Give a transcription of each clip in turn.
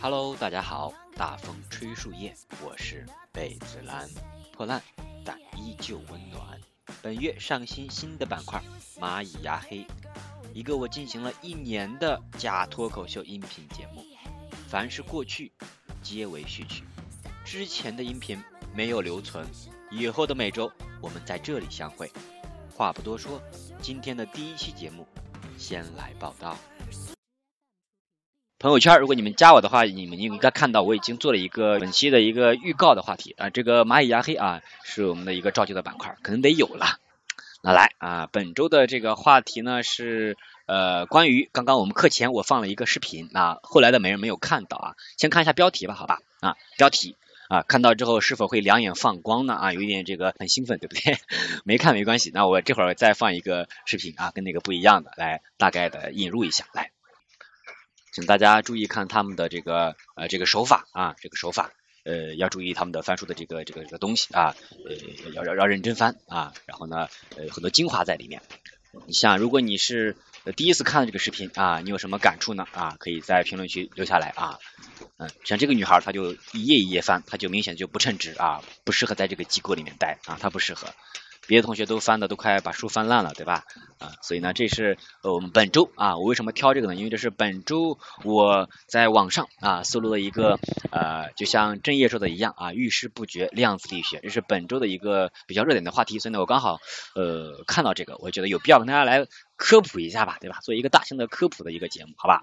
Hello，大家好，大风吹树叶，我是被子蓝，破烂但依旧温暖。本月上新新的板块蚂蚁牙黑，一个我进行了一年的假脱口秀音频节目，凡是过去皆为序曲，之前的音频没有留存，以后的每周我们在这里相会。话不多说，今天的第一期节目先来报道。朋友圈，如果你们加我的话，你们应该看到我已经做了一个本期的一个预告的话题啊。这个蚂蚁牙黑啊，是我们的一个召集的板块，可能得有了。那来啊，本周的这个话题呢是呃关于刚刚我们课前我放了一个视频啊，后来的没人没有看到啊。先看一下标题吧，好吧啊，标题啊，看到之后是否会两眼放光呢？啊，有一点这个很兴奋，对不对？没看没关系，那我这会儿再放一个视频啊，跟那个不一样的，来大概的引入一下来。请大家注意看他们的这个呃这个手法啊，这个手法呃要注意他们的翻书的这个这个这个东西啊，呃要要要认真翻啊，然后呢呃很多精华在里面。你像如果你是第一次看这个视频啊，你有什么感触呢？啊，可以在评论区留下来啊。嗯，像这个女孩她就一页一页翻，她就明显就不称职啊，不适合在这个机构里面待啊，她不适合。别的同学都翻的都快把书翻烂了，对吧？啊，所以呢，这是我们本周啊，我为什么挑这个呢？因为这是本周我在网上啊搜录的一个呃，就像郑业说的一样啊，遇事不决量子力学，这是本周的一个比较热点的话题，所以呢，我刚好呃看到这个，我觉得有必要跟大家来科普一下吧，对吧？做一个大型的科普的一个节目，好吧？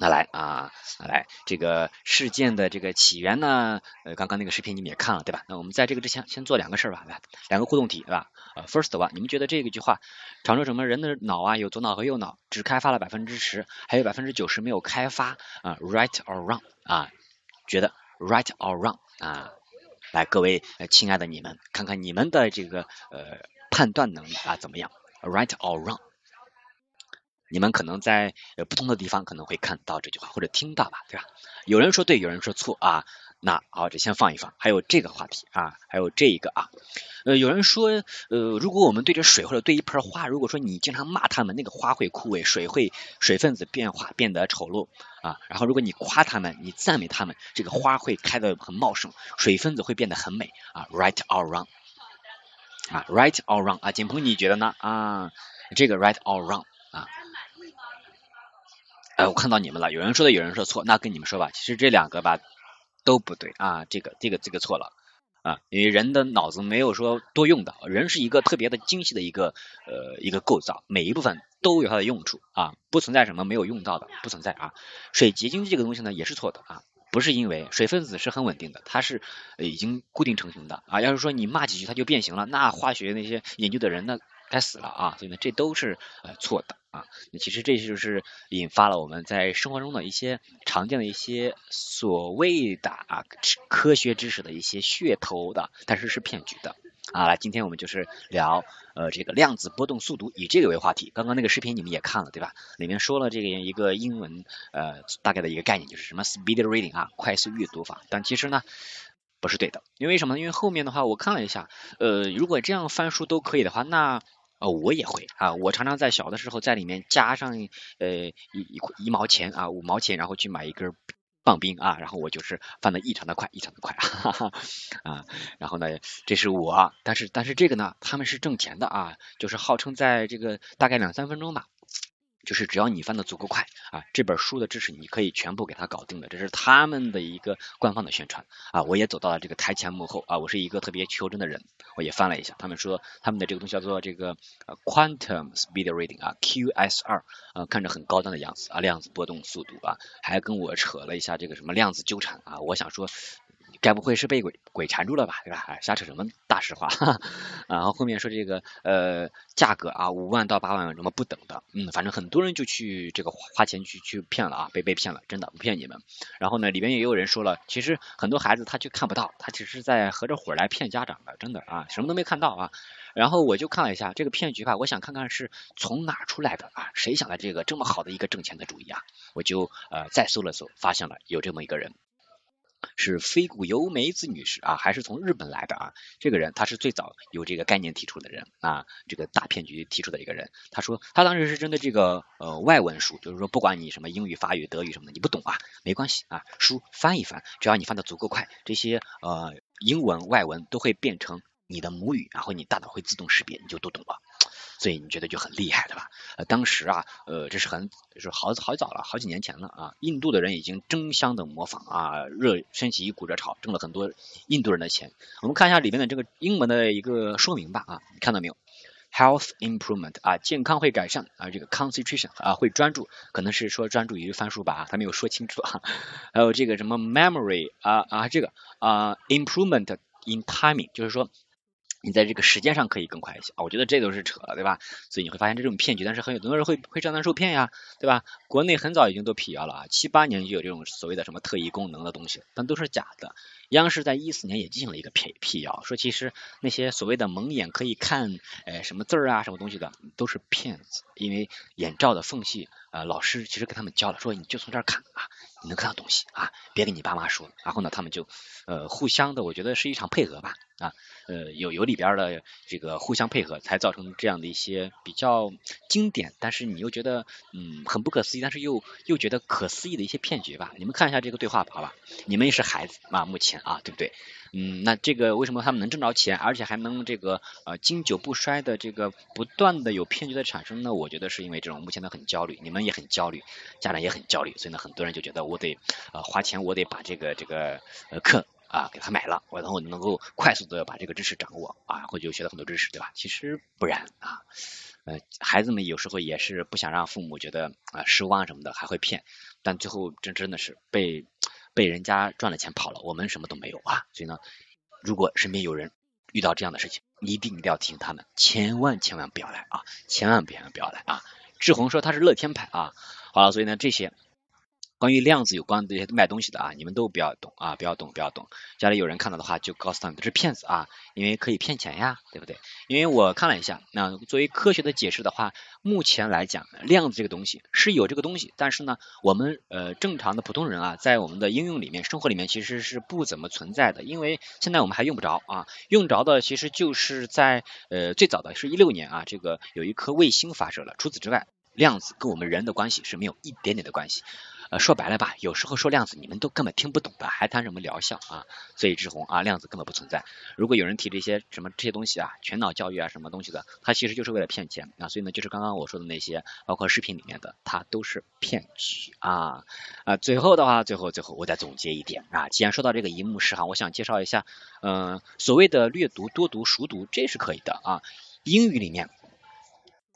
那来啊，来这个事件的这个起源呢？呃，刚刚那个视频你们也看了对吧？那我们在这个之前先做两个事儿吧，来两个互动题对吧？呃，first one，你们觉得这个句话常说什么？人的脑啊有左脑和右脑，只开发了百分之十，还有百分之九十没有开发啊？Right or wrong 啊？觉得 right or wrong 啊？来，各位亲爱的你们，看看你们的这个呃判断能力啊怎么样？Right or wrong？你们可能在呃不同的地方可能会看到这句话或者听到吧，对吧？有人说对，有人说错啊。那好，这先放一放。还有这个话题啊，还有这一个啊。呃，有人说，呃，如果我们对着水或者对一盆花，如果说你经常骂他们，那个花会枯萎，水会水分子变化变得丑陋啊。然后如果你夸他们，你赞美他们，这个花会开得很茂盛，水分子会变得很美啊。Right or wrong？啊，Right or wrong？啊，景鹏你觉得呢？啊，这个 Right or wrong？哎，我看到你们了，有人说的，有人说错，那跟你们说吧，其实这两个吧都不对啊，这个这个这个错了啊，因为人的脑子没有说多用的，人是一个特别的精细的一个呃一个构造，每一部分都有它的用处啊，不存在什么没有用到的，不存在啊。水结晶这个东西呢也是错的啊，不是因为水分子是很稳定的，它是已经固定成型的啊，要是说你骂几句它就变形了，那化学那些研究的人那该死了啊，所以呢这都是呃错的。啊，那其实这就是引发了我们在生活中的一些常见的一些所谓的啊科学知识的一些噱头的，但是是骗局的啊。来，今天我们就是聊呃这个量子波动速读，以这个为话题。刚刚那个视频你们也看了对吧？里面说了这个一个英文呃大概的一个概念，就是什么 speed reading 啊，快速阅读法。但其实呢不是对的，因为什么呢？因为后面的话我看了一下，呃，如果这样翻书都可以的话，那哦，我也会啊，我常常在小的时候在里面加上呃一一一毛钱啊五毛钱，然后去买一根棒冰啊，然后我就是翻的异常的快，异常的快，哈哈啊，然后呢，这是我，但是但是这个呢，他们是挣钱的啊，就是号称在这个大概两三分钟吧。就是只要你翻的足够快啊，这本书的知识你可以全部给它搞定的，这是他们的一个官方的宣传啊。我也走到了这个台前幕后啊，我是一个特别求真的人，我也翻了一下，他们说他们的这个东西叫做这个 quantum speed reading 啊，QSR 啊，看着很高端的样子啊，量子波动速度啊，还跟我扯了一下这个什么量子纠缠啊，我想说。该不会是被鬼鬼缠住了吧，对吧？瞎扯什么大实话？然后后面说这个呃价格啊，五万到八万什么不等的，嗯，反正很多人就去这个花钱去去骗了啊，被被骗了，真的不骗你们。然后呢，里边也有人说了，其实很多孩子他就看不到，他只是在合着伙来骗家长的，真的啊，什么都没看到啊。然后我就看了一下这个骗局吧，我想看看是从哪出来的啊，谁想的这个这么好的一个挣钱的主意啊？我就呃再搜了搜，发现了有这么一个人。是飞古由美子女士啊，还是从日本来的啊？这个人他是最早有这个概念提出的人啊，这个大骗局提出的一个人。他说他当时是针对这个呃外文书，就是说不管你什么英语、法语、德语什么的，你不懂啊，没关系啊，书翻一翻，只要你翻的足够快，这些呃英文外文都会变成你的母语，然后你大脑会自动识别，你就都懂了。所以你觉得就很厉害，对吧？呃，当时啊，呃，这是很就是好好早了，好几年前了啊。印度的人已经争相的模仿啊，热掀起一股热潮，挣了很多印度人的钱。我们看一下里面的这个英文的一个说明吧啊，你看到没有？Health improvement 啊，健康会改善啊，这个 concentration 啊会专注，可能是说专注于翻书吧啊，他没有说清楚啊。还有这个什么 memory 啊啊这个啊 improvement in timing，就是说。你在这个时间上可以更快一些啊，我觉得这都是扯，对吧？所以你会发现这种骗局，但是很有很多人会会上当受骗呀，对吧？国内很早已经都辟谣了啊，七八年就有这种所谓的什么特异功能的东西，但都是假的。央视在一四年也进行了一个辟辟谣，说其实那些所谓的蒙眼可以看呃什么字儿啊什么东西的都是骗子，因为眼罩的缝隙呃老师其实给他们教了，说你就从这儿看啊，你能看到东西啊，别跟你爸妈说。然后呢，他们就呃互相的，我觉得是一场配合吧。啊，呃，有有里边的这个互相配合，才造成这样的一些比较经典，但是你又觉得嗯很不可思议，但是又又觉得可思议的一些骗局吧。你们看一下这个对话吧好吧？你们也是孩子啊，目前啊，对不对？嗯，那这个为什么他们能挣着钱，而且还能这个呃经久不衰的这个不断的有骗局的产生呢？我觉得是因为这种目前的很焦虑，你们也很焦虑，家长也很焦虑，所以呢，很多人就觉得我得呃花钱，我得把这个这个呃课。啊，给他买了，我然后能够快速的把这个知识掌握啊，然后就学到很多知识，对吧？其实不然啊，呃，孩子们有时候也是不想让父母觉得啊失望什么的，还会骗，但最后真真的是被被人家赚了钱跑了，我们什么都没有啊。所以呢，如果身边有人遇到这样的事情，一定一定要提醒他们，千万千万不要来啊，千万千万不要来啊。志宏说他是乐天派啊，好了，所以呢这些。关于量子有关的这些卖东西的啊，你们都不要懂啊，不要懂，不要懂。家里有人看到的话，就告诉他们这是骗子啊，因为可以骗钱呀，对不对？因为我看了一下，那作为科学的解释的话，目前来讲，量子这个东西是有这个东西，但是呢，我们呃正常的普通人啊，在我们的应用里面、生活里面其实是不怎么存在的，因为现在我们还用不着啊，用着的其实就是在呃最早的是一六年啊，这个有一颗卫星发射了，除此之外，量子跟我们人的关系是没有一点点的关系。呃，说白了吧，有时候说量子，你们都根本听不懂的，还谈什么疗效啊？所以志宏啊，量子根本不存在。如果有人提这些什么这些东西啊，全脑教育啊，什么东西的，他其实就是为了骗钱啊。所以呢，就是刚刚我说的那些，包括视频里面的，它都是骗局啊啊。最后的话，最后最后我再总结一点啊，既然说到这个一目十行，我想介绍一下，嗯，所谓的略读、多读、熟读，这是可以的啊。英语里面。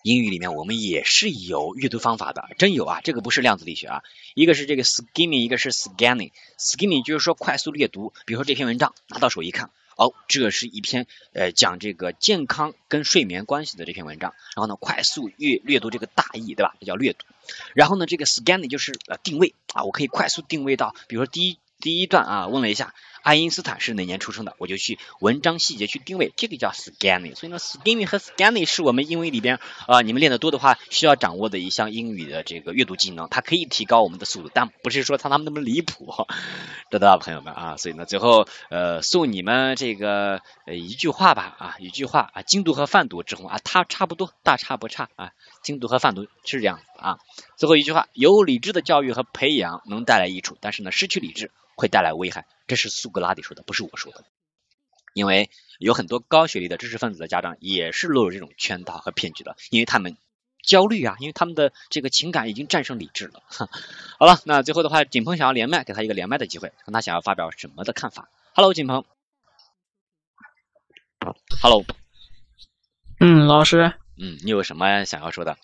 英语里面我们也是有阅读方法的，真有啊！这个不是量子力学啊，一个是这个 skimming，一个是 scanning。skimming 就是说快速阅读，比如说这篇文章拿到手一看，哦，这是一篇呃讲这个健康跟睡眠关系的这篇文章，然后呢快速阅阅读这个大意，对吧？这叫略读。然后呢这个 scanning 就是呃定位啊，我可以快速定位到，比如说第一第一段啊问了一下。爱因斯坦是哪年出生的？我就去文章细节去定位，这个叫 scanning。所以呢，skimming 和 scanning 是我们英语里边啊，你们练得多的话需要掌握的一项英语的这个阅读技能，它可以提高我们的速度，但不是说像他们那么离谱，知道吧，朋友们啊？所以呢，最后呃送你们这个呃一句话吧啊，一句话啊，精读和泛读之后啊，它差不多，大差不差啊，精读和泛读是这样子啊。最后一句话，有理智的教育和培养能带来益处，但是呢，失去理智。会带来危害，这是苏格拉底说的，不是我说的。因为有很多高学历的知识分子的家长也是落入这种圈套和骗局的，因为他们焦虑啊，因为他们的这个情感已经战胜理智了。好了，那最后的话，景鹏想要连麦，给他一个连麦的机会，看他想要发表什么的看法。Hello，景鹏。Hello。嗯，老师。嗯，你有什么想要说的？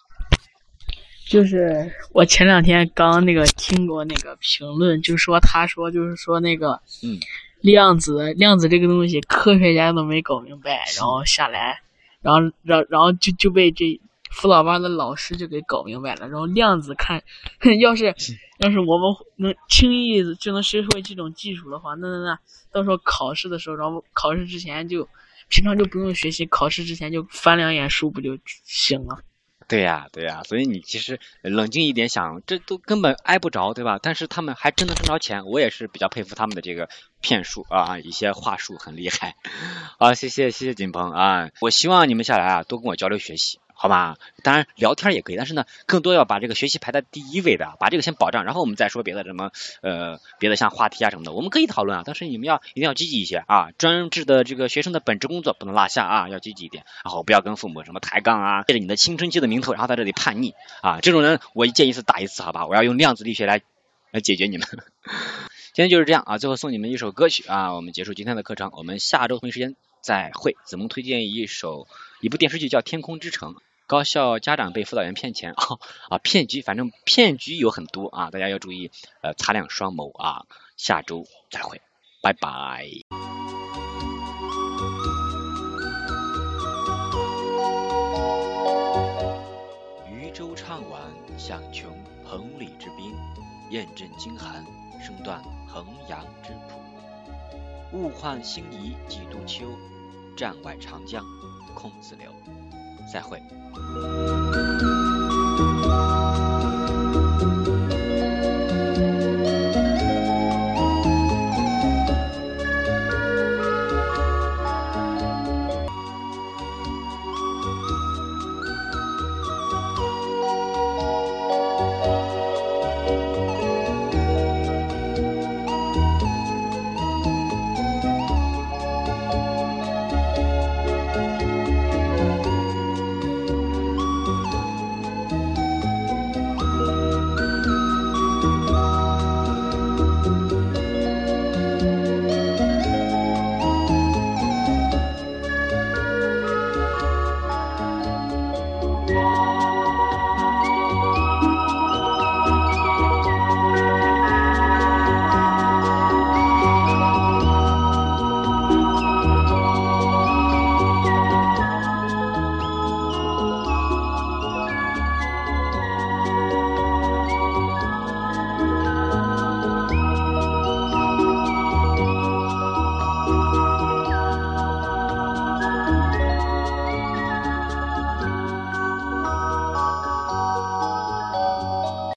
就是我前两天刚那个听过那个评论，就说他说就是说那个，嗯，量子量子这个东西科学家都没搞明白，然后下来，然后然然后就就被这辅导班的老师就给搞明白了。然后量子看，要是要是我们能轻易就能学会这种技术的话，那那那到时候考试的时候，然后考试之前就平常就不用学习，考试之前就翻两眼书不就行了？对呀，对呀，所以你其实冷静一点想，这都根本挨不着，对吧？但是他们还真的挣着钱，我也是比较佩服他们的这个骗术啊，一些话术很厉害。好，谢谢谢谢景鹏啊，我希望你们下来啊多跟我交流学习。好吧，当然聊天也可以，但是呢，更多要把这个学习排在第一位的，把这个先保障，然后我们再说别的什么呃别的像话题啊什么的，我们可以讨论啊，但是你们要一定要积极一些啊，专职的这个学生的本职工作不能落下啊，要积极一点，然后不要跟父母什么抬杠啊，借着你的青春期的名头，然后在这里叛逆啊，这种人我一见一次打一次，好吧，我要用量子力学来来解决你们。今天就是这样啊，最后送你们一首歌曲啊，我们结束今天的课程，我们下周同一时间再会。子萌推荐一首一部电视剧叫《天空之城》。高校家长被辅导员骗钱 啊啊骗局，反正骗局有很多啊，大家要注意呃擦亮双眸啊，下周再会，拜拜。渔舟唱晚响穷彭蠡之滨，雁阵惊寒声断衡阳之浦。物换星移几度秋，战外长江空自流。再会。